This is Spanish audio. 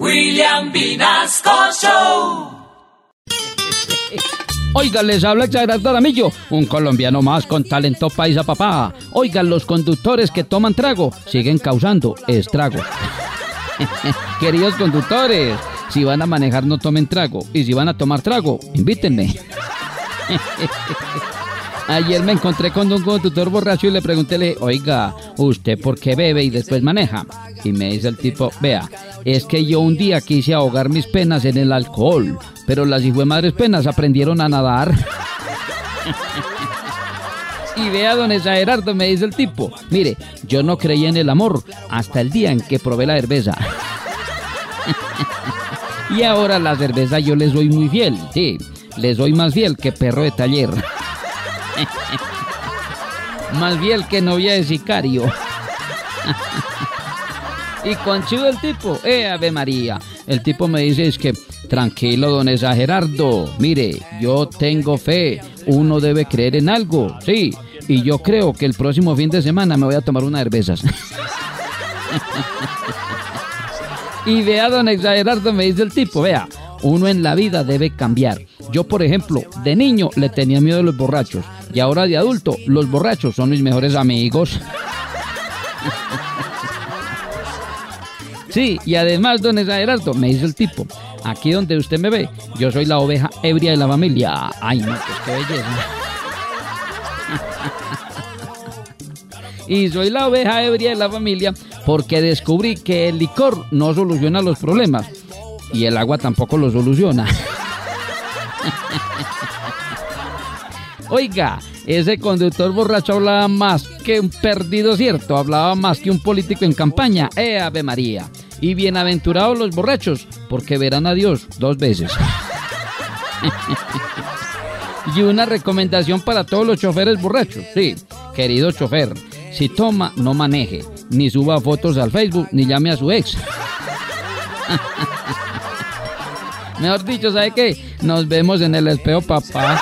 William Vinasco Show. Oiga, les habla Exagerado Aramillo, un colombiano más con talento paisa papá. Oigan, los conductores que toman trago siguen causando estragos. Queridos conductores, si van a manejar no tomen trago y si van a tomar trago, invítenme. Ayer me encontré con un conductor borracho y le pregunté, oiga, ¿usted por qué bebe y después maneja? Y me dice el tipo, vea, es que yo un día quise ahogar mis penas en el alcohol, pero las madres penas aprendieron a nadar. y vea, don Gerardo, me dice el tipo, mire, yo no creía en el amor hasta el día en que probé la cerveza. y ahora la cerveza yo les doy muy fiel, sí, les doy más fiel que perro de taller. Más bien que novia de sicario. Y conchudo el tipo, eh, Ave María. El tipo me dice es que, tranquilo, don Gerardo, mire, yo tengo fe, uno debe creer en algo, sí, y yo creo que el próximo fin de semana me voy a tomar una cervezas. y vea, don Gerardo, me dice el tipo, vea, uno en la vida debe cambiar. Yo, por ejemplo, de niño le tenía miedo a los borrachos y ahora de adulto, los borrachos son mis mejores amigos. Sí, y además, don Gerardo, me dice el tipo, aquí donde usted me ve, yo soy la oveja ebria de la familia. Ay, no, qué belleza. y soy la oveja ebria de la familia porque descubrí que el licor no soluciona los problemas y el agua tampoco lo soluciona. Oiga, ese conductor borracho hablaba más que un perdido cierto, hablaba más que un político en campaña. ¡Eh, Ave María! Y bienaventurados los borrachos, porque verán a Dios dos veces. y una recomendación para todos los choferes borrachos. Sí, querido chofer, si toma, no maneje, ni suba fotos al Facebook, ni llame a su ex. Mejor dicho, ¿sabe qué? Nos vemos en el espejo, papá.